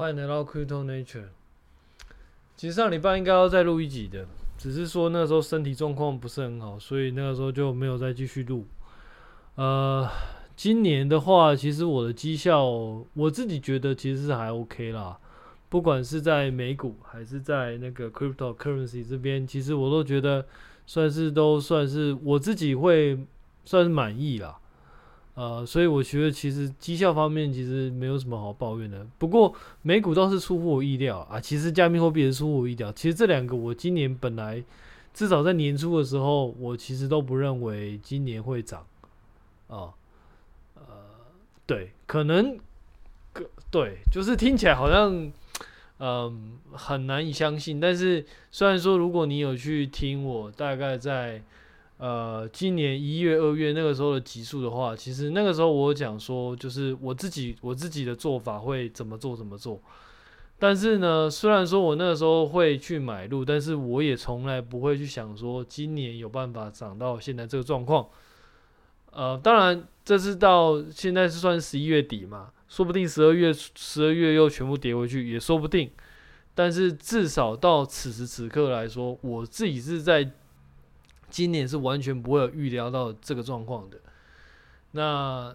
欢迎来到 Crypto Nature。其实上礼拜应该要再录一集的，只是说那时候身体状况不是很好，所以那个时候就没有再继续录。呃，今年的话，其实我的绩效，我自己觉得其实是还 OK 啦。不管是在美股还是在那个 Cryptocurrency 这边，其实我都觉得算是都算是我自己会算是满意啦。呃，所以我觉得其实绩效方面其实没有什么好抱怨的。不过美股倒是出乎我意料啊，其实加密货币也出乎我意料。其实这两个我今年本来至少在年初的时候，我其实都不认为今年会涨啊。呃，对，可能，对，就是听起来好像嗯、很难以相信。但是虽然说如果你有去听我大概在。呃，今年一月、二月那个时候的集数的话，其实那个时候我讲说，就是我自己我自己的做法会怎么做怎么做。但是呢，虽然说我那个时候会去买入，但是我也从来不会去想说今年有办法涨到现在这个状况。呃，当然这是到现在是算十一月底嘛，说不定十二月十二月又全部跌回去也说不定。但是至少到此时此刻来说，我自己是在。今年是完全不会有预料到这个状况的。那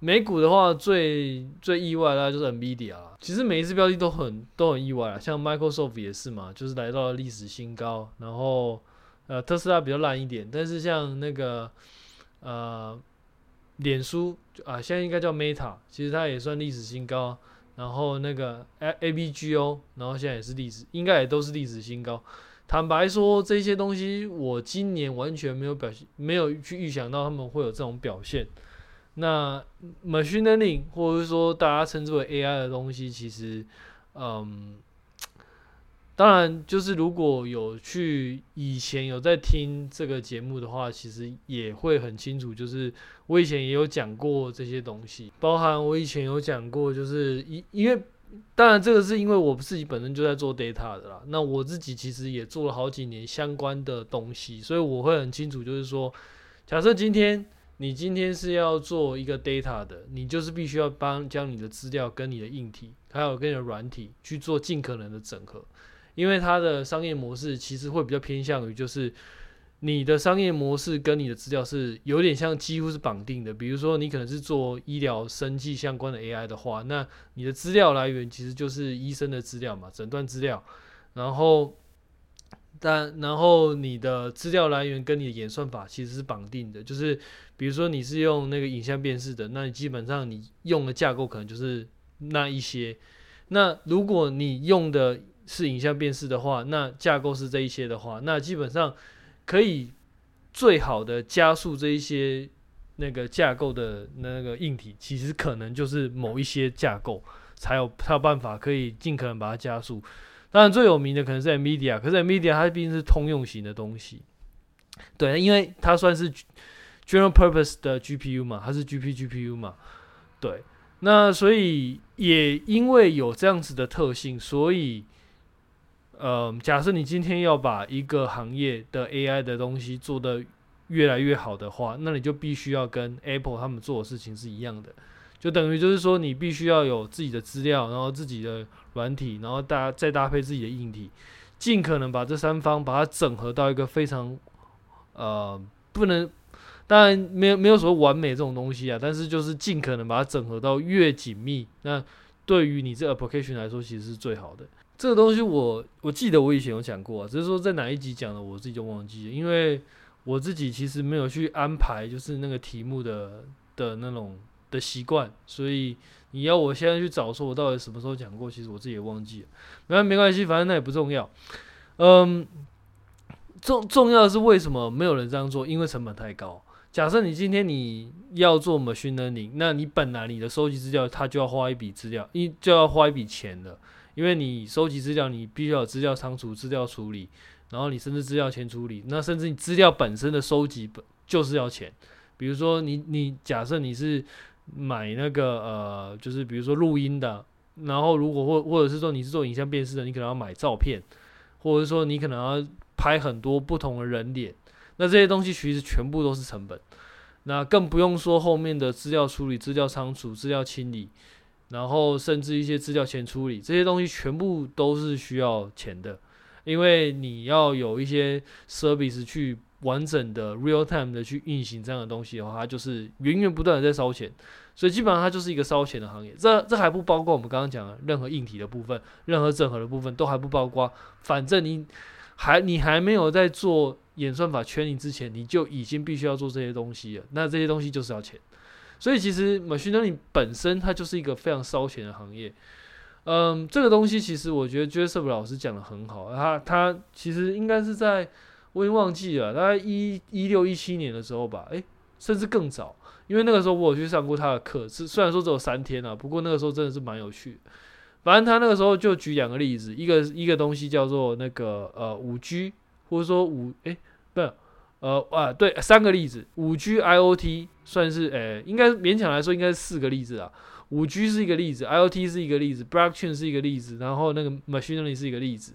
美股的话最，最意外的就是 NVIDIA。其实每一次标的都很都很意外啊，像 Microsoft 也是嘛，就是来到了历史新高。然后呃，特斯拉比较烂一点，但是像那个呃，脸书啊，现在应该叫 Meta，其实它也算历史新高。然后那个 A B G O，然后现在也是历史，应该也都是历史新高。坦白说，这些东西我今年完全没有表现，没有去预想到他们会有这种表现。那 machine learning 或者是说大家称之为 AI 的东西，其实，嗯，当然就是如果有去以前有在听这个节目的话，其实也会很清楚，就是我以前也有讲过这些东西，包含我以前有讲过，就是因因为。当然，这个是因为我自己本身就在做 data 的啦。那我自己其实也做了好几年相关的东西，所以我会很清楚，就是说，假设今天你今天是要做一个 data 的，你就是必须要帮将你的资料跟你的硬体，还有跟你的软体去做尽可能的整合，因为它的商业模式其实会比较偏向于就是。你的商业模式跟你的资料是有点像，几乎是绑定的。比如说，你可能是做医疗生技相关的 AI 的话，那你的资料来源其实就是医生的资料嘛，诊断资料。然后，但然后你的资料来源跟你的演算法其实是绑定的。就是比如说你是用那个影像辨识的，那你基本上你用的架构可能就是那一些。那如果你用的是影像辨识的话，那架构是这一些的话，那基本上。可以最好的加速这一些那个架构的那个硬体，其实可能就是某一些架构才有才有办法可以尽可能把它加速。当然最有名的可能是 NVIDIA，可是 NVIDIA 它毕竟是通用型的东西，对，因为它算是 general purpose 的 GPU 嘛，它是 GP GPU 嘛，对。那所以也因为有这样子的特性，所以。呃，假设你今天要把一个行业的 AI 的东西做得越来越好的话，那你就必须要跟 Apple 他们做的事情是一样的，就等于就是说你必须要有自己的资料，然后自己的软体，然后搭再搭配自己的硬体，尽可能把这三方把它整合到一个非常呃不能，当然没有没有说完美这种东西啊，但是就是尽可能把它整合到越紧密，那对于你这 application 来说其实是最好的。这个东西我我记得我以前有讲过啊，只是说在哪一集讲的我自己就忘记了，因为我自己其实没有去安排就是那个题目的的那种的习惯，所以你要我现在去找说我到底什么时候讲过，其实我自己也忘记了。没没关系，反正那也不重要。嗯，重重要的是为什么没有人这样做？因为成本太高。假设你今天你要做 machine learning，那你本来你的收集资料它就要花一笔资料，一就要花一笔钱的。因为你收集资料，你必须要有资料仓储、资料处理，然后你甚至资料前处理，那甚至你资料本身的收集本就是要钱。比如说你你假设你是买那个呃，就是比如说录音的，然后如果或或者是说你是做影像辨识的，你可能要买照片，或者是说你可能要拍很多不同的人脸，那这些东西其实全部都是成本。那更不用说后面的资料处理、资料仓储、资料清理。然后甚至一些资料前处理这些东西，全部都是需要钱的，因为你要有一些 service 去完整的 real time 的去运行这样的东西的话，它就是源源不断的在烧钱，所以基本上它就是一个烧钱的行业。这这还不包括我们刚刚讲的任何硬体的部分，任何整合的部分都还不包括。反正你还你还没有在做演算法圈你之前，你就已经必须要做这些东西了。那这些东西就是要钱。所以其实 machine learning 本身它就是一个非常烧钱的行业。嗯，这个东西其实我觉得 Jessup 老师讲的很好，他他其实应该是在。我已经忘记了，大概一一六一七年的时候吧，诶、甚至更早，因为那个时候我有去上过他的课，是虽然说只有三天啊，不过那个时候真的是蛮有趣的。反正他那个时候就举两个例子，一个一个东西叫做那个呃五 G，或者说五诶、不是呃啊对，三个例子，五 G IoT 算是诶、应该勉强来说应该是四个例子啊，五 G 是一个例子，IoT 是一个例子，Blockchain 是一个例子，然后那个 Machine Learning 是一个例子。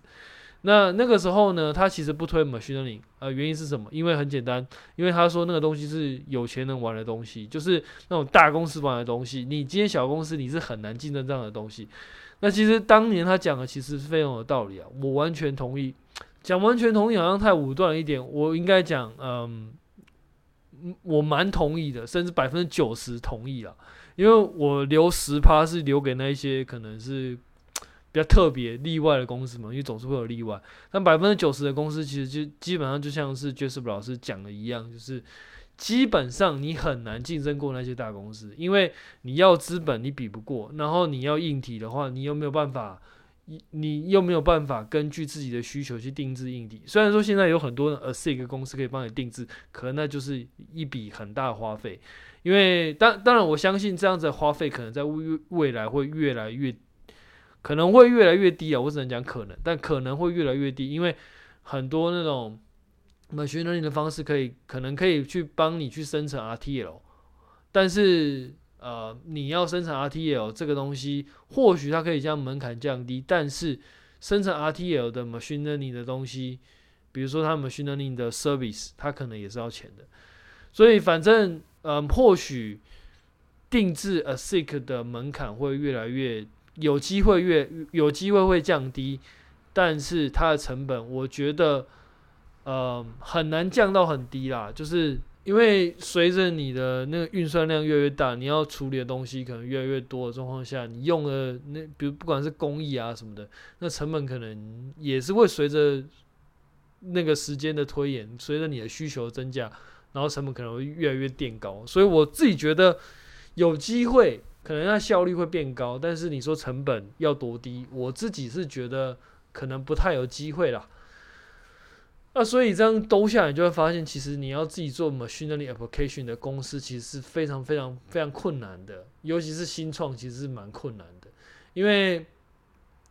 那那个时候呢，他其实不推 machine learning，呃，原因是什么？因为很简单，因为他说那个东西是有钱人玩的东西，就是那种大公司玩的东西。你今天小公司你是很难竞争这样的东西。那其实当年他讲的其实是非常有道理啊，我完全同意。讲完全同意好像太武断了一点，我应该讲，嗯，我蛮同意的，甚至百分之九十同意了，因为我留十趴是留给那一些可能是。比较特别例外的公司嘛，因为总是会有例外。但百分之九十的公司其实就基本上就像是 Jessup 老师讲的一样，就是基本上你很难竞争过那些大公司，因为你要资本你比不过，然后你要硬体的话，你又没有办法，你又没有办法根据自己的需求去定制硬体。虽然说现在有很多的 ASIC 公司可以帮你定制，可能那就是一笔很大的花费。因为当当然我相信这样子的花费可能在未未来会越来越。可能会越来越低啊，我只能讲可能，但可能会越来越低，因为很多那种 machine learning 的方式可以，可能可以去帮你去生成 RTL，但是呃，你要生成 RTL 这个东西，或许它可以将门槛降低，但是生成 RTL 的 machine learning 的东西，比如说它 machine learning 的 service，它可能也是要钱的，所以反正嗯，或许定制 ASIC 的门槛会越来越。有机会越有机会会降低，但是它的成本，我觉得，呃，很难降到很低啦。就是因为随着你的那个运算量越来越大，你要处理的东西可能越来越多的状况下，你用的那比如不管是工艺啊什么的，那成本可能也是会随着那个时间的推演，随着你的需求增加，然后成本可能会越来越垫高。所以我自己觉得有机会。可能它效率会变高，但是你说成本要多低，我自己是觉得可能不太有机会啦。那所以这样兜下来，就会发现，其实你要自己做 machine learning application 的公司，其实是非常非常非常困难的，尤其是新创，其实是蛮困难的。因为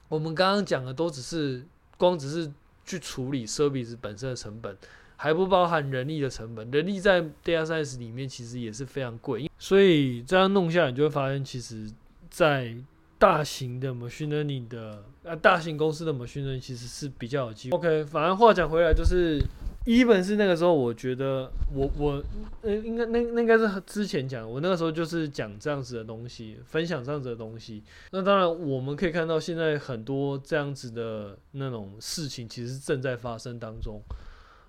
我们刚刚讲的都只是光只是去处理 service 本身的成本。还不包含人力的成本，人力在 data science 里面其实也是非常贵，所以这样弄下来，你就会发现，其实，在大型的 machine learning 的啊，大型公司的 machine learning 其实是比较有机会。OK，反正话讲回来，就是 even 是那个时候，我觉得我我呃，应该那那应该是之前讲，我那个时候就是讲这样子的东西，分享这样子的东西。那当然，我们可以看到现在很多这样子的那种事情，其实正在发生当中。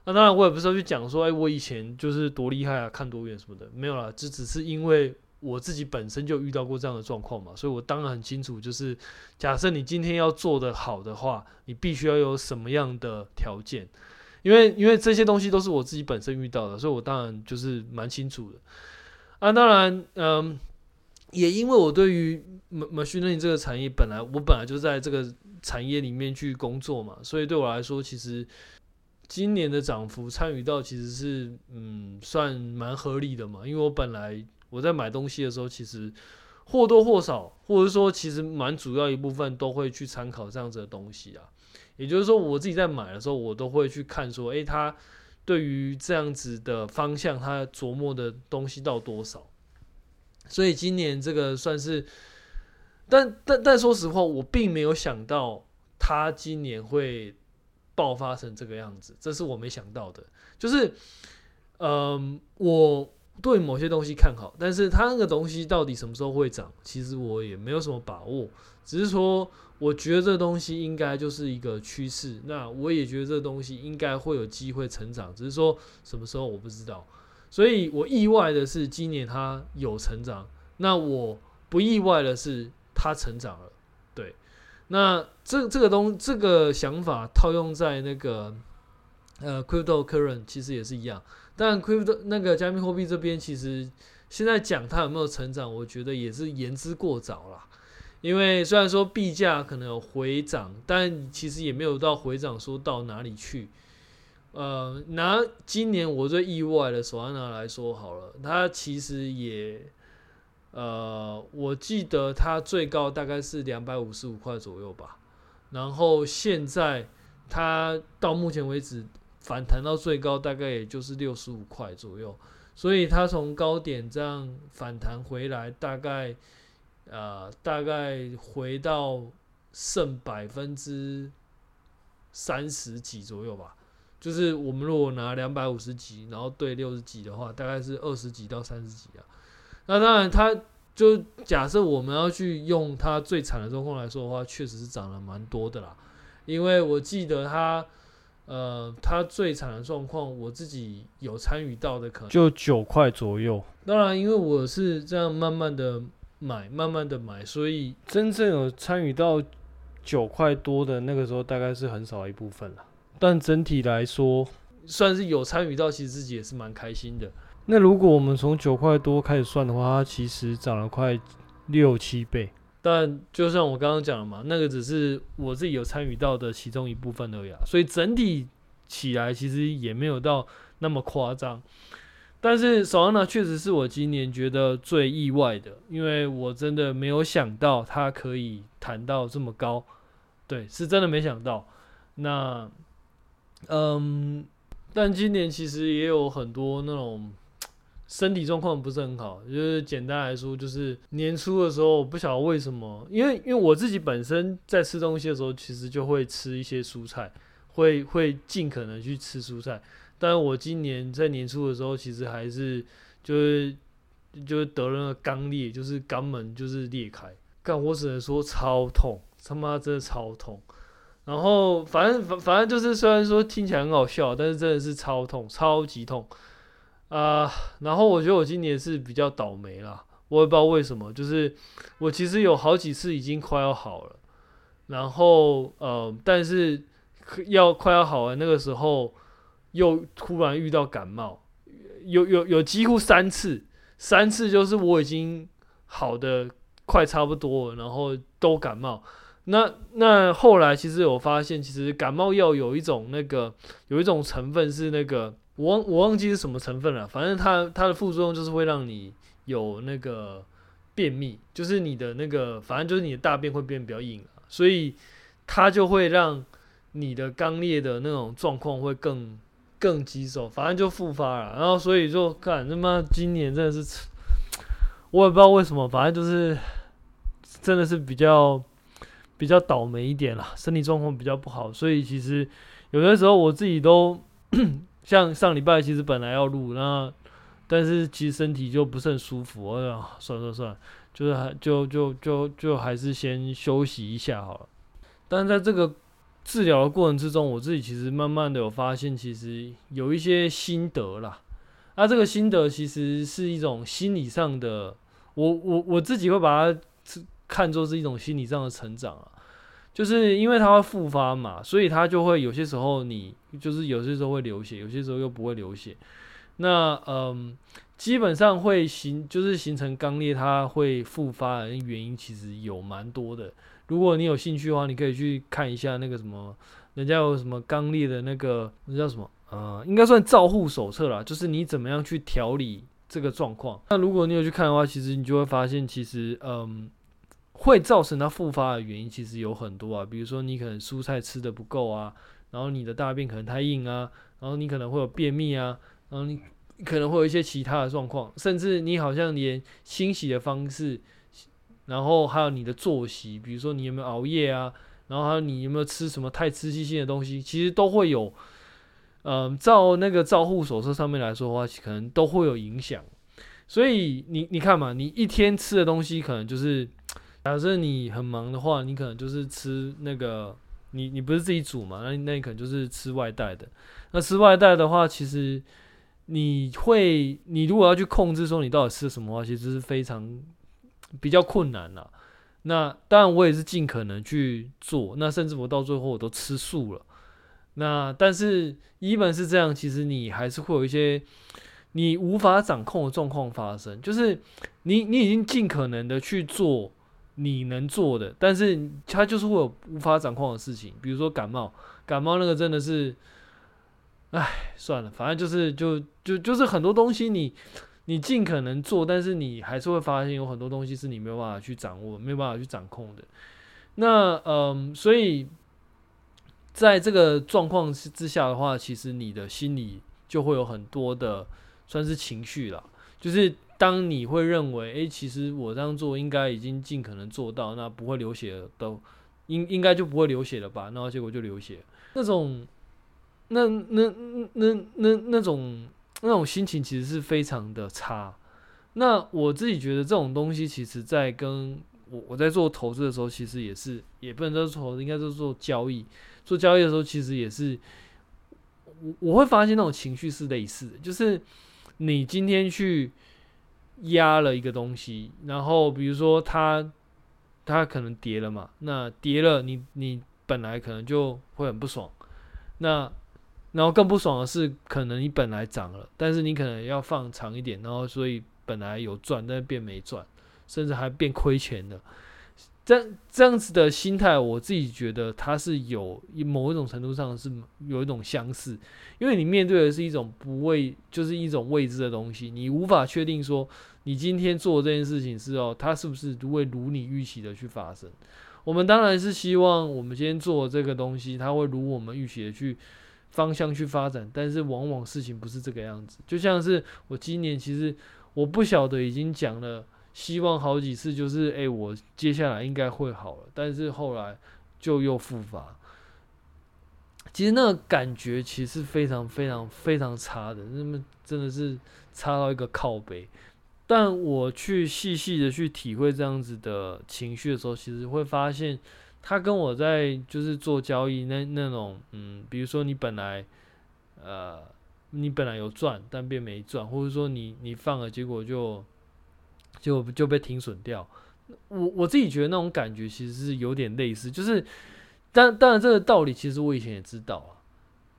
那当然，我也不是说去讲说，哎，我以前就是多厉害啊，看多远什么的，没有啦，这只是因为我自己本身就遇到过这样的状况嘛，所以我当然很清楚，就是假设你今天要做得好的话，你必须要有什么样的条件，因为因为这些东西都是我自己本身遇到的，所以我当然就是蛮清楚的。啊，当然，嗯，也因为我对于 machine learning 这个产业，本来我本来就在这个产业里面去工作嘛，所以对我来说，其实。今年的涨幅参与到其实是嗯算蛮合理的嘛，因为我本来我在买东西的时候，其实或多或少，或者说其实蛮主要一部分都会去参考这样子的东西啊。也就是说，我自己在买的时候，我都会去看说，诶，他对于这样子的方向，他琢磨的东西到多少。所以今年这个算是，但但但说实话，我并没有想到他今年会。爆发成这个样子，这是我没想到的。就是，嗯、我对某些东西看好，但是它那个东西到底什么时候会涨，其实我也没有什么把握。只是说，我觉得这东西应该就是一个趋势。那我也觉得这东西应该会有机会成长，只是说什么时候我不知道。所以我意外的是今年它有成长，那我不意外的是它成长了。对，那这这个东这个想法套用在那个呃 cryptocurrency 其实也是一样。但 crypto 那个加密货币这边，其实现在讲它有没有成长，我觉得也是言之过早啦。因为虽然说币价可能有回涨，但其实也没有到回涨说到哪里去。呃，拿今年我最意外的索安娜来说好了，它其实也，呃，我记得它最高大概是两百五十五块左右吧。然后现在它到目前为止。反弹到最高大概也就是六十五块左右，所以它从高点这样反弹回来，大概呃大概回到剩百分之三十几左右吧。就是我们如果拿两百五十几，然后对六十几的话，大概是二十几到三十几啊。那当然，它就假设我们要去用它最惨的状况来说的话，确实是涨了蛮多的啦。因为我记得它。呃，它最惨的状况，我自己有参与到的，可能就九块左右。当然，因为我是这样慢慢的买，慢慢的买，所以真正有参与到九块多的那个时候，大概是很少一部分了。但整体来说，算是有参与到，其实自己也是蛮开心的。那如果我们从九块多开始算的话，它其实涨了快六七倍。但就像我刚刚讲的嘛，那个只是我自己有参与到的其中一部分而已啊，所以整体起来其实也没有到那么夸张。但是索安娜确实是我今年觉得最意外的，因为我真的没有想到它可以弹到这么高，对，是真的没想到。那，嗯，但今年其实也有很多那种。身体状况不是很好，就是简单来说，就是年初的时候，我不晓得为什么，因为因为我自己本身在吃东西的时候，其实就会吃一些蔬菜，会会尽可能去吃蔬菜。但是我今年在年初的时候，其实还是就是就是得了肛裂，就是肛门就是裂开，但我只能说超痛，他妈真的超痛。然后反正反反正就是虽然说听起来很好笑，但是真的是超痛，超级痛。啊、然后我觉得我今年是比较倒霉啦，我也不知道为什么，就是我其实有好几次已经快要好了，然后呃，但是要快要好了那个时候，又突然遇到感冒，有有有几乎三次，三次就是我已经好的快差不多了，然后都感冒。那那后来其实有发现，其实感冒药有一种那个有一种成分是那个。我忘我忘记是什么成分了，反正它它的副作用就是会让你有那个便秘，就是你的那个，反正就是你的大便会变比较硬，所以它就会让你的肛裂的那种状况会更更棘手，反正就复发了。然后所以就看他妈今年真的是，我也不知道为什么，反正就是真的是比较比较倒霉一点了，身体状况比较不好，所以其实有的时候我自己都。像上礼拜其实本来要录，那但是其实身体就不是很舒服，哎呀，算了算算，就是还就就就就还是先休息一下好了。但是在这个治疗的过程之中，我自己其实慢慢的有发现，其实有一些心得啦。那这个心得其实是一种心理上的，我我我自己会把它看作是一种心理上的成长啊。就是因为它会复发嘛，所以它就会有些时候你就是有些时候会流血，有些时候又不会流血。那嗯，基本上会形就是形成肛裂，它会复发的原因其实有蛮多的。如果你有兴趣的话，你可以去看一下那个什么，人家有什么肛裂的那个那叫什么呃，应该算照护手册啦，就是你怎么样去调理这个状况。那如果你有去看的话，其实你就会发现，其实嗯。会造成它复发的原因其实有很多啊，比如说你可能蔬菜吃的不够啊，然后你的大便可能太硬啊，然后你可能会有便秘啊，然后你可能会有一些其他的状况，甚至你好像连清洗的方式，然后还有你的作息，比如说你有没有熬夜啊，然后还有你有没有吃什么太刺激性的东西，其实都会有，嗯，照那个照护手册上面来说的话，可能都会有影响。所以你你看嘛，你一天吃的东西可能就是，假设你很忙的话，你可能就是吃那个，你你不是自己煮嘛，那那你可能就是吃外带的。那吃外带的话，其实你会，你如果要去控制说你到底吃什么的话，其实是非常比较困难啦。那当然我也是尽可能去做，那甚至我到最后我都吃素了。那但是一本是这样，其实你还是会有一些你无法掌控的状况发生，就是你你已经尽可能的去做你能做的，但是它就是会有无法掌控的事情，比如说感冒，感冒那个真的是，唉，算了，反正就是就就就是很多东西你你尽可能做，但是你还是会发现有很多东西是你没有办法去掌握，没有办法去掌控的。那嗯，所以。在这个状况之下的话，其实你的心里就会有很多的算是情绪了。就是当你会认为，诶，其实我这样做应该已经尽可能做到，那不会流血了都应应该就不会流血了吧？然后结果就流血，那种那那那那那种那种心情其实是非常的差。那我自己觉得这种东西，其实在跟我我在做投资的时候，其实也是也不能说投资，应该是做交易。做交易的时候，其实也是我我会发现那种情绪是类似的，就是你今天去压了一个东西，然后比如说它它可能跌了嘛，那跌了你你本来可能就会很不爽，那然后更不爽的是，可能你本来涨了，但是你可能要放长一点，然后所以本来有赚，但是变没赚，甚至还变亏钱了。这这样子的心态，我自己觉得它是有某一种程度上是有一种相似，因为你面对的是一种不未，就是一种未知的东西，你无法确定说你今天做这件事情是哦，它是不是会如你预期的去发生。我们当然是希望我们今天做这个东西，它会如我们预期的去方向去发展，但是往往事情不是这个样子。就像是我今年其实我不晓得已经讲了。希望好几次就是，哎、我接下来应该会好了，但是后来就又复发。其实那个感觉其实非常非常非常差的，那么真的是差到一个靠北。但我去细细的去体会这样子的情绪的时候，其实会发现，他跟我在就是做交易那那种，嗯，比如说你本来，呃，你本来有赚，但变没赚，或者说你你放了，结果就。就就被停损掉，我我自己觉得那种感觉其实是有点类似，就是，当当然这个道理其实我以前也知道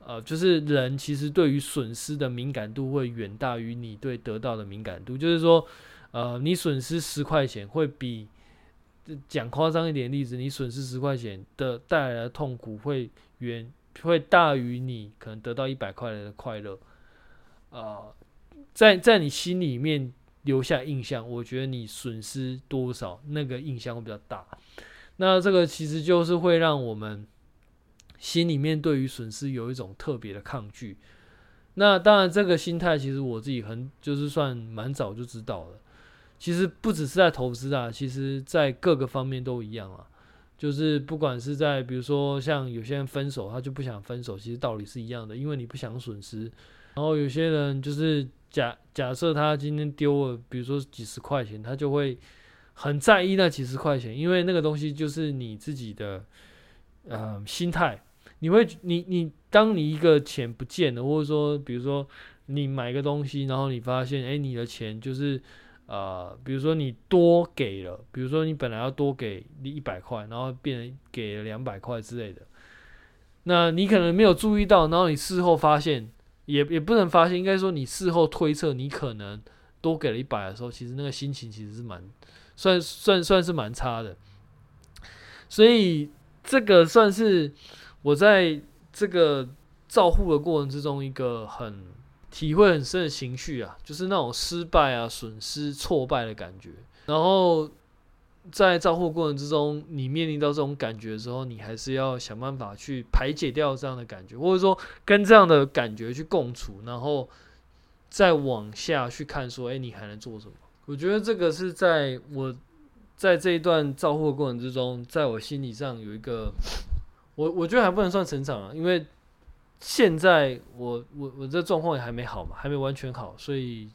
啊，呃，就是人其实对于损失的敏感度会远大于你对得到的敏感度，就是说，呃，你损失十块钱会比讲夸张一点例子，你损失十块钱的带来的痛苦会远会大于你可能得到一百块的快乐，啊，在在你心里面。留下印象，我觉得你损失多少，那个印象会比较大。那这个其实就是会让我们心里面对于损失有一种特别的抗拒。那当然，这个心态其实我自己很就是算蛮早就知道了。其实不只是在投资啊，其实在各个方面都一样啊。就是不管是在比如说像有些人分手，他就不想分手，其实道理是一样的，因为你不想损失。然后有些人就是。假假设他今天丢了，比如说几十块钱，他就会很在意那几十块钱，因为那个东西就是你自己的呃心态。你会，你你当你一个钱不见了，或者说比如说你买个东西，然后你发现哎，你的钱就是呃，比如说你多给了，比如说你本来要多给你一百块，然后变成给了两百块之类的，那你可能没有注意到，然后你事后发现。也也不能发现，应该说你事后推测，你可能多给了一百的时候，其实那个心情其实是蛮算算算是蛮差的。所以这个算是我在这个照护的过程之中一个很体会很深的情绪啊，就是那种失败啊、损失、挫败的感觉，然后。在照顾过程之中，你面临到这种感觉的时候，你还是要想办法去排解掉这样的感觉，或者说跟这样的感觉去共处，然后再往下去看，说，哎，你还能做什么？我觉得这个是在我在这一段照顾的过程之中，在我心理上有一个，我我觉得还不能算成长啊，因为现在我我我这状况也还没好嘛，还没完全好，所以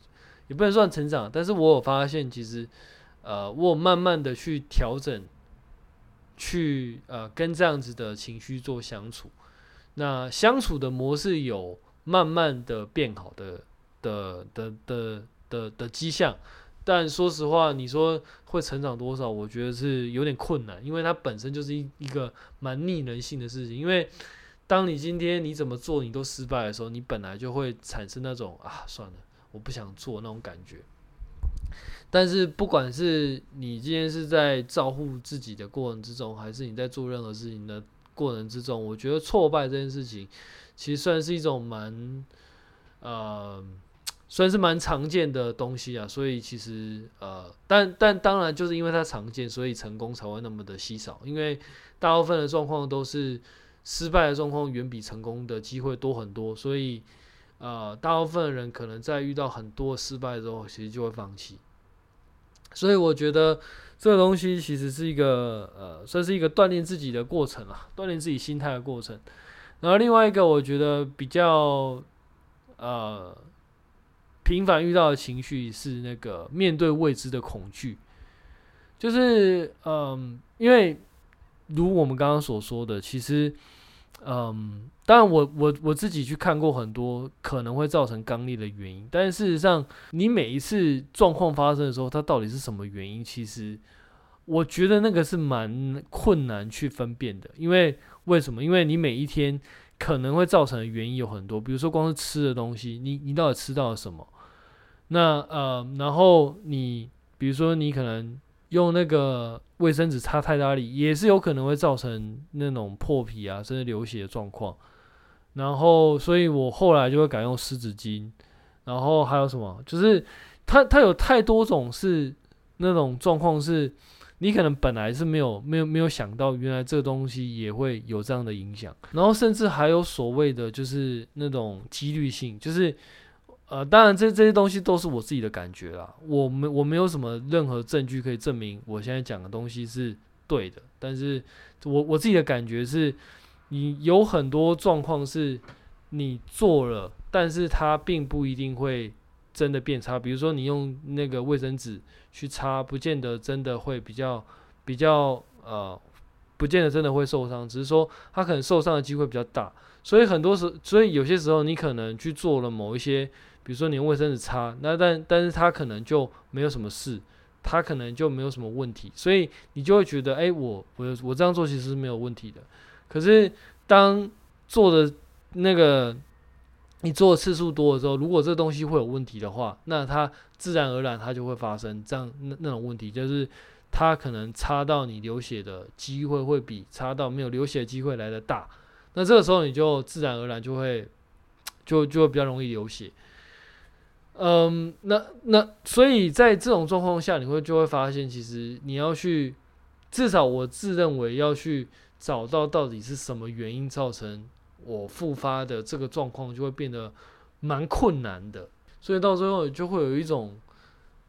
也不能算成长，但是我有发现，其实呃，我慢慢的去调整，去呃跟这样子的情绪做相处，那相处的模式有慢慢的变好的的的的的的迹象。但说实话，你说会成长多少？我觉得是有点困难，因为它本身就是一一个蛮逆人性的事情。因为当你今天你怎么做你都失败的时候，你本来就会产生那种啊，算了，我不想做那种感觉。但是不管是你今天是在照顾自己的过程之中，还是你在做任何事情的过程之中，我觉得挫败这件事情其实算是一种蛮呃。算是蛮常见的东西啊，所以其实呃，但但当然就是因为它常见，所以成功才会那么的稀少。因为大部分的状况都是失败的状况远比成功的机会多很多，所以呃，大部分人可能在遇到很多失败之后，其实就会放弃。所以我觉得这个东西其实是一个呃，算是一个锻炼自己的过程啊，锻炼自己心态的过程。然后另外一个我觉得比较呃。频繁遇到的情绪是那个面对未知的恐惧，就是嗯，因为如我们刚刚所说的，其实嗯，当然我我我自己去看过很多可能会造成刚裂的原因，但事实上，你每一次状况发生的时候，它到底是什么原因？其实我觉得那个是蛮困难去分辨的，因为为什么？因为你每一天可能会造成的原因有很多，比如说光是吃的东西，你你到底吃到了什么？那呃，然后你比如说你可能用那个卫生纸擦太大力，也是有可能会造成那种破皮啊，甚至流血的状况。然后，所以我后来就会改用湿纸巾。然后还有什么？就是它它有太多种是那种状况，是你可能本来是没有没有没有想到，原来这个东西也会有这样的影响。然后甚至还有所谓的就是那种几率性，就是。呃，当然这，这些东西都是我自己的感觉啦。我没我没有什么任何证据可以证明我现在讲的东西是对的。但是我我自己的感觉是，你有很多状况是你做了，但是它并不一定会真的变差。比如说，你用那个卫生纸去擦，不见得真的会比较比较呃，不见得真的会受伤，只是说它可能受伤的机会比较大。所以很多时，所以有些时候你可能去做了某一些。比如说你用卫生纸擦，那但但是它可能就没有什么事，它可能就没有什么问题，所以你就会觉得，哎、我我我这样做其实是没有问题的。可是当做的那个你做的次数多了之后，如果这东西会有问题的话，那它自然而然它就会发生这样那那种问题，就是它可能擦到你流血的机会会比擦到没有流血机会来的大。那这个时候你就自然而然就会就就会比较容易流血。嗯，那那所以在这种状况下，你会就会发现，其实你要去，至少我自认为要去找到到底是什么原因造成我复发的这个状况，就会变得蛮困难的。所以到最后就会有一种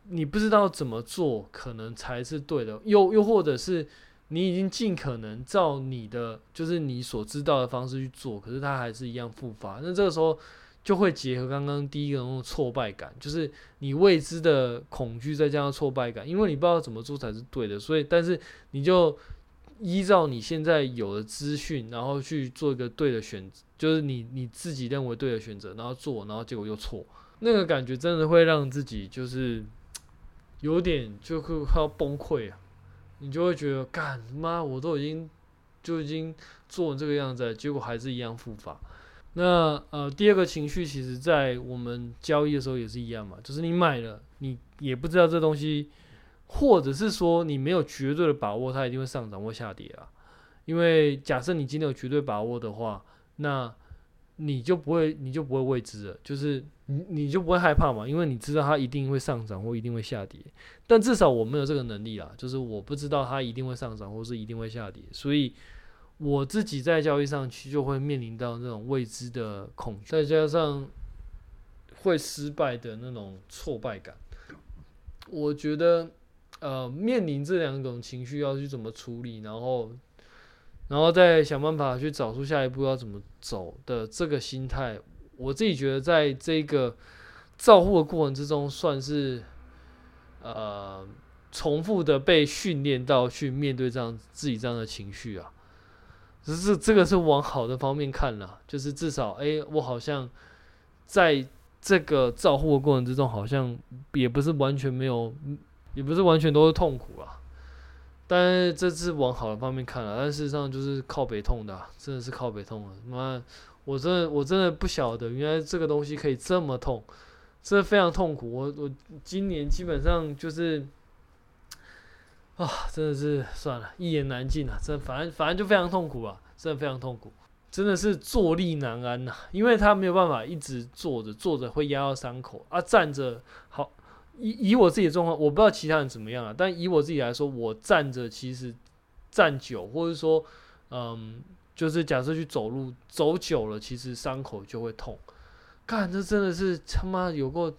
你不知道怎么做可能才是对的，又又或者是你已经尽可能照你的就是你所知道的方式去做，可是它还是一样复发。那这个时候。就会结合刚刚第一个那种挫败感，就是你未知的恐惧，再加上挫败感，因为你不知道怎么做才是对的，所以但是你就依照你现在有的资讯，然后去做一个对的选择，就是你你自己认为对的选择，然后做，然后结果又错，那个感觉真的会让自己就是有点就会快要崩溃啊！你就会觉得，干妈，我都已经就已经做成这个样子，结果还是一样复发。那呃，第二个情绪，其实在我们交易的时候也是一样嘛，就是你买了，你也不知道这东西，或者是说你没有绝对的把握，它一定会上涨或下跌啊。因为假设你今天有绝对把握的话，那你就不会，你就不会未知了，就是你你就不会害怕嘛，因为你知道它一定会上涨或一定会下跌。但至少我没有这个能力啦，就是我不知道它一定会上涨或是一定会下跌，所以。我自己在交易上去就会面临到那种未知的恐惧，再加上会失败的那种挫败感。我觉得，呃，面临这两种情绪要去怎么处理，然后，然后再想办法去找出下一步要怎么走的这个心态，我自己觉得在这个照护的过程之中，算是呃重复的被训练到去面对这样自己这样的情绪啊。只是这个是往好的方面看啦，就是至少哎、我好像在这个照护的过程之中，好像也不是完全没有，也不是完全都是痛苦啊。但是这是往好的方面看了，但事实上就是靠北痛的、真的是靠北痛了。妈，我真的我真的不晓得，原来这个东西可以这么痛，真的非常痛苦。我我今年基本上就是啊，真的是算了，一言难尽啊。这反正反正就非常痛苦啊，真的非常痛苦，真的是坐立难安呐、因为他没有办法一直坐着，坐着会压到伤口啊，站着好。以以我自己的状况，我不知道其他人怎么样啊。但以我自己来说，我站着其实站久，或者说，嗯，就是假设去走路走久了，其实伤口就会痛。看，这真的是他妈有过，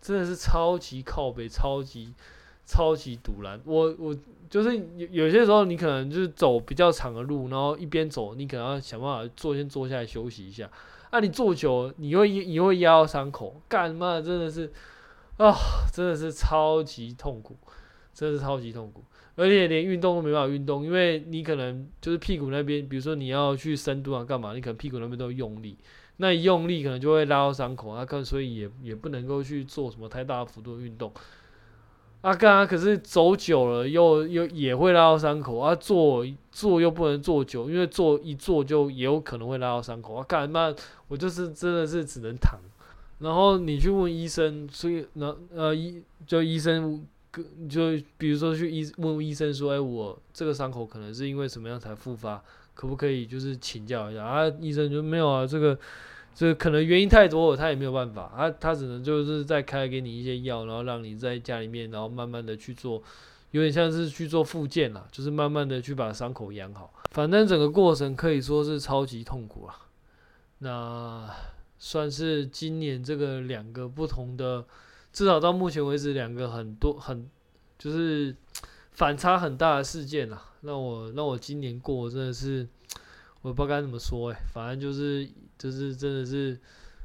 真的是超级靠北，超级超级堵拦。我我就是有有些时候，你可能就是走比较长的路，然后一边走，你可能要想办法坐，先坐下来休息一下。那、啊、你坐久了，你会你会压到伤口。干嘛真的是。啊、真的是超级痛苦，真的是超级痛苦，而且连运动都没办法运动，因为你可能就是屁股那边，比如说你要去深蹲啊干嘛，你可能屁股那边都用力，那用力可能就会拉到伤口啊，看所以也也不能够去做什么太大幅度的运动。啊干啊，可是走久了又又也会拉到伤口啊，坐坐又不能坐久，因为坐一坐就也有可能会拉到伤口啊干嘛，我就是真的是只能躺。然后你去问医生，所以那呃医就医生就比如说去医问医生说，哎，我这个伤口可能是因为什么样才复发，可不可以就是请教一下啊？医生就没有啊，这个这可能原因太多，他也没有办法，他他只能就是再开给你一些药，然后让你在家里面，然后慢慢的去做，有点像是去做复健啦，就是慢慢的去把伤口养好。反正整个过程可以说是超级痛苦啊。那。算是今年这个两个不同的，至少到目前为止两个很多很就是反差很大的事件啦。让我让我今年过真的是我不知道该怎么说哎、欸，反正就是就是真的是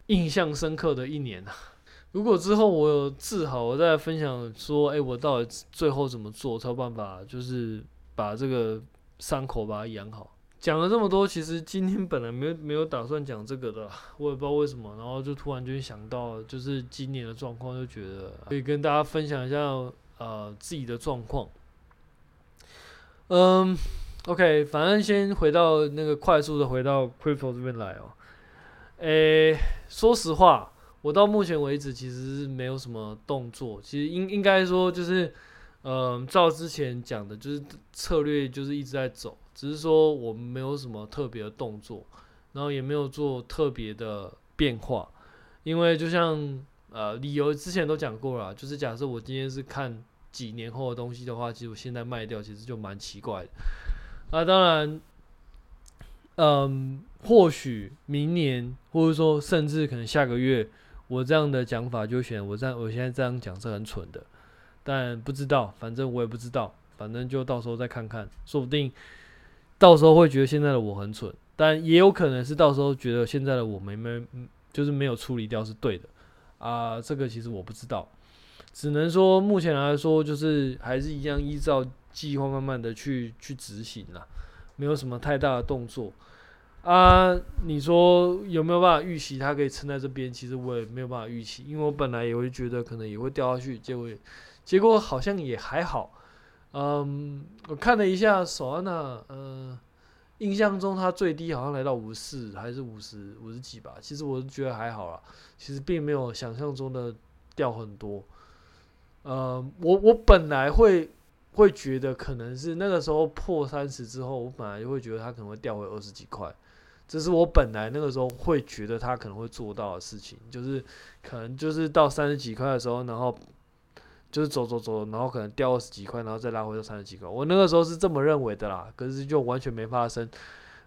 印象深刻的一年呐。如果之后我有治好，我再分享说，哎、我到底最后怎么做才有办法，就是把这个伤口把它养好。讲了这么多，其实今天本来没有没有打算讲这个的，我也不知道为什么，然后就突然就想到，就是今年的状况，就觉得可以跟大家分享一下，呃，自己的状况。嗯，OK，反正先回到那个快速的回到 Crypto 这边来哦。诶，说实话，我到目前为止其实是没有什么动作，其实应应该说就是，嗯，照之前讲的，就是策略就是一直在走。只是说我们没有什么特别的动作，然后也没有做特别的变化，因为就像呃理由之前都讲过了，就是假设我今天是看几年后的东西的话，其实我现在卖掉其实就蛮奇怪的。啊，当然，嗯，或许明年或者说甚至可能下个月，我这样的讲法就选我这样我现在这样讲是很蠢的，但不知道，反正我也不知道，反正就到时候再看看，说不定。到时候会觉得现在的我很蠢，但也有可能是到时候觉得现在的我没没，就是没有处理掉是对的。啊、这个其实我不知道，只能说目前来说就是还是一样依照计划慢慢的去去执行啦，没有什么太大的动作啊。你说有没有办法预期它可以撑在这边？其实我也没有办法预期，因为我本来也会觉得可能也会掉下去，结果结果好像也还好。嗯，我看了一下索安娜，呃，印象中它最低好像来到五十四还是五十五十几吧。其实我是觉得还好啦，其实并没有想象中的掉很多。呃，我我本来会会觉得可能是那个时候破三十之后，我本来就会觉得它可能会掉回二十几块，这是我本来那个时候会觉得它可能会做到的事情，就是可能就是到三十几块的时候，然后。就是走走走，然后可能掉二十几块，然后再拉回到三十几块。我那个时候是这么认为的啦，可是就完全没发生。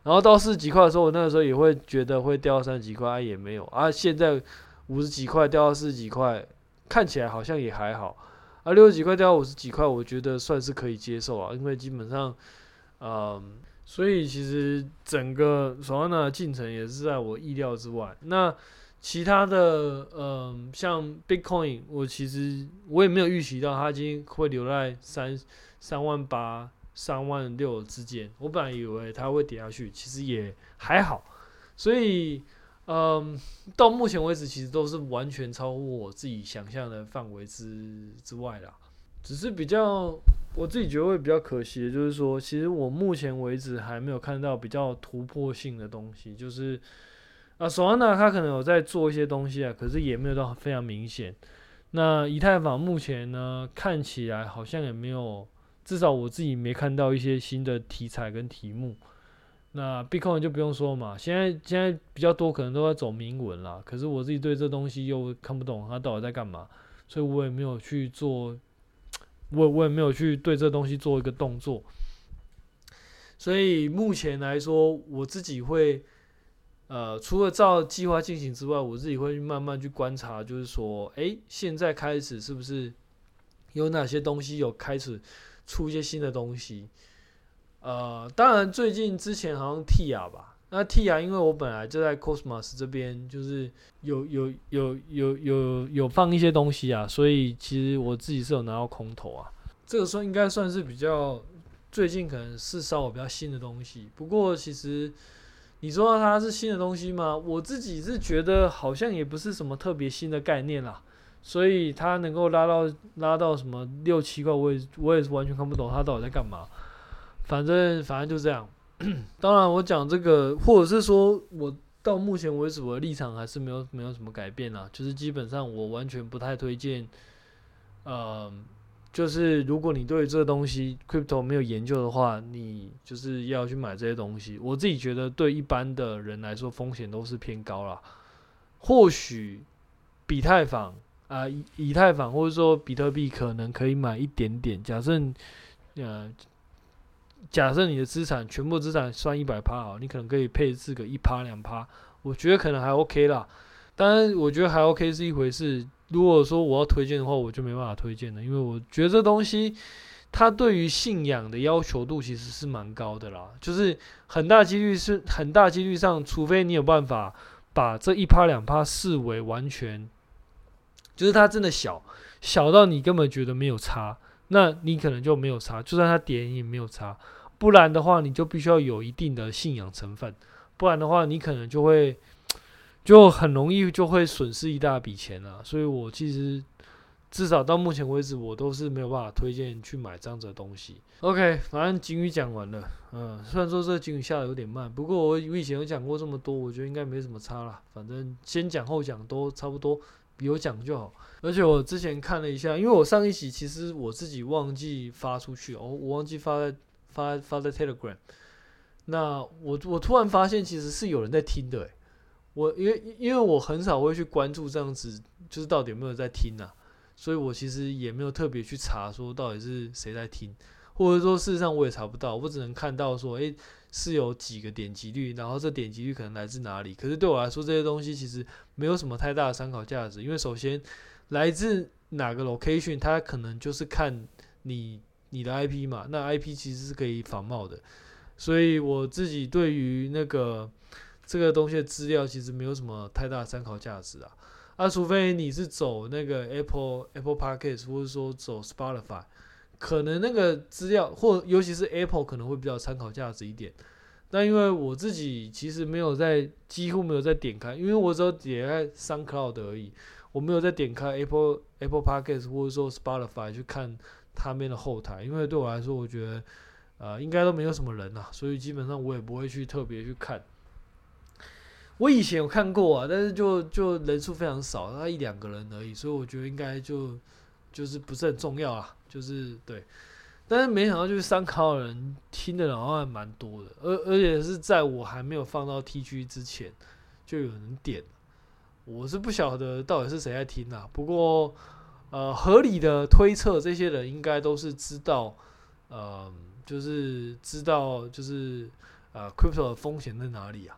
然后到四十几块的时候，我那个时候也会觉得会掉到三十几块，啊，也没有啊。现在五十几块掉到四十几块，看起来好像也还好。啊，六十几块掉到五十几块，我觉得算是可以接受啊，因为基本上，嗯，所以其实整个索安娜的进程也是在我意料之外。那其他的，嗯、像 Bitcoin，我其实我也没有预期到它今天会留在三三万八、三万六之间。我本来以为它会跌下去，其实也还好。所以，嗯、到目前为止，其实都是完全超乎我自己想象的范围之之外啦。只是比较我自己觉得会比较可惜的，就是说，其实我目前为止还没有看到比较突破性的东西，就是。啊，索安娜他可能有在做一些东西啊，可是也没有到非常明显。那以太坊目前呢，看起来好像也没有，至少我自己没看到一些新的题材跟题目。那 Bitcoin 就不用说嘛，现在现在比较多可能都在走铭文啦，可是我自己对这东西又看不懂它到底在干嘛，所以我也没有去做，我我也没有去对这东西做一个动作。所以目前来说，我自己会。呃，除了照计划进行之外，我自己会慢慢去观察，就是说，诶、现在开始是不是有哪些东西有开始出一些新的东西？呃，当然，最近之前好像 TIA 吧，那 TIA 因为我本来就在 Cosmos 这边，就是有有有有有有放一些东西啊，所以其实我自己是有拿到空投啊，这个算应该算是比较最近可能是稍微比较新的东西，不过其实。你说它是新的东西吗？我自己是觉得好像也不是什么特别新的概念啦，所以它能够拉到拉到什么六七块，我也我也是完全看不懂它到底在干嘛。反正反正就这样。当然，我讲这个，或者是说我到目前为止我的立场还是没有没有什么改变啦，就是基本上我完全不太推荐，呃。就是如果你对这东西 crypto 没有研究的话，你就是要去买这些东西。我自己觉得对一般的人来说风险都是偏高啦。或许比太坊啊，以以太坊或者说比特币可能可以买一点点。假设呃，假设你的资产全部资产算一百趴啊，你可能可以配置个一趴两趴，我觉得可能还 OK 啦。当然，我觉得还 OK 是一回事。如果说我要推荐的话，我就没办法推荐了，因为我觉得这东西它对于信仰的要求度其实是蛮高的啦，就是很大几率是很大几率上，除非你有办法把这一趴两趴视为完全，就是它真的小小到你根本觉得没有差，那你可能就没有差，就算它跌也没有差，不然的话你就必须要有一定的信仰成分，不然的话你可能就会。就很容易就会损失一大笔钱了，所以我其实至少到目前为止，我都是没有办法推荐去买这样子的东西。OK，反正鲸鱼讲完了，嗯，虽然说这个鲸鱼下的有点慢，不过我我以前有讲过这么多，我觉得应该没什么差啦。反正先讲后讲都差不多，有讲就好。而且我之前看了一下，因为我上一集其实我自己忘记发出去哦，我忘记发在发发在 Telegram。那我我突然发现，其实是有人在听的，我因为因为我很少会去关注这样子，就是到底有没有在听啊，所以我其实也没有特别去查说到底是谁在听，或者说事实上我也查不到，我只能看到说，诶，是有几个点击率，然后这点击率可能来自哪里。可是对我来说，这些东西其实没有什么太大的参考价值，因为首先来自哪个 location，它可能就是看你你的 IP 嘛，那 IP 其实是可以仿冒的，所以我自己对于那个。这个东西的资料其实没有什么太大的参考价值啊，啊，除非你是走那个 Apple Apple Podcast 或者说走 Spotify，可能那个资料或尤其是 Apple 可能会比较参考价值一点。但因为我自己其实没有在几乎没有在点开，因为我只有点开 SoundCloud 而已，我没有在点开 Apple Apple Podcast 或者说 Spotify 去看他们的后台，因为对我来说，我觉得呃应该都没有什么人啊，所以基本上我也不会去特别去看。我以前有看过啊，但是就就人数非常少，他一两个人而已，所以我觉得应该就就是不是很重要啊，就是对。但是没想到就是三考的人听的人好像还蛮多的，而而且是在我还没有放到 T G 之前就有人点，我是不晓得到底是谁在听啊。不过呃，合理的推测，这些人应该都是知道，呃，就是知道就是呃，crypto 的风险在哪里啊。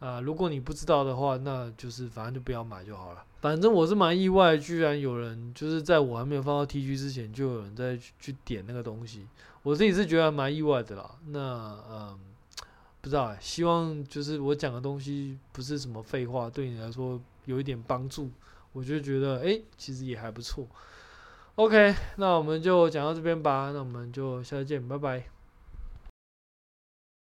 啊，如果你不知道的话，那就是反正就不要买就好了。反正我是蛮意外，居然有人就是在我还没有放到 TG 之前，就有人在去点那个东西。我自己是觉得蛮意外的啦。那嗯，不知道欸，希望就是我讲的东西不是什么废话，对你来说有一点帮助，我就觉得哎、其实也还不错。OK，那我们就讲到这边吧，那我们就下次见，拜拜。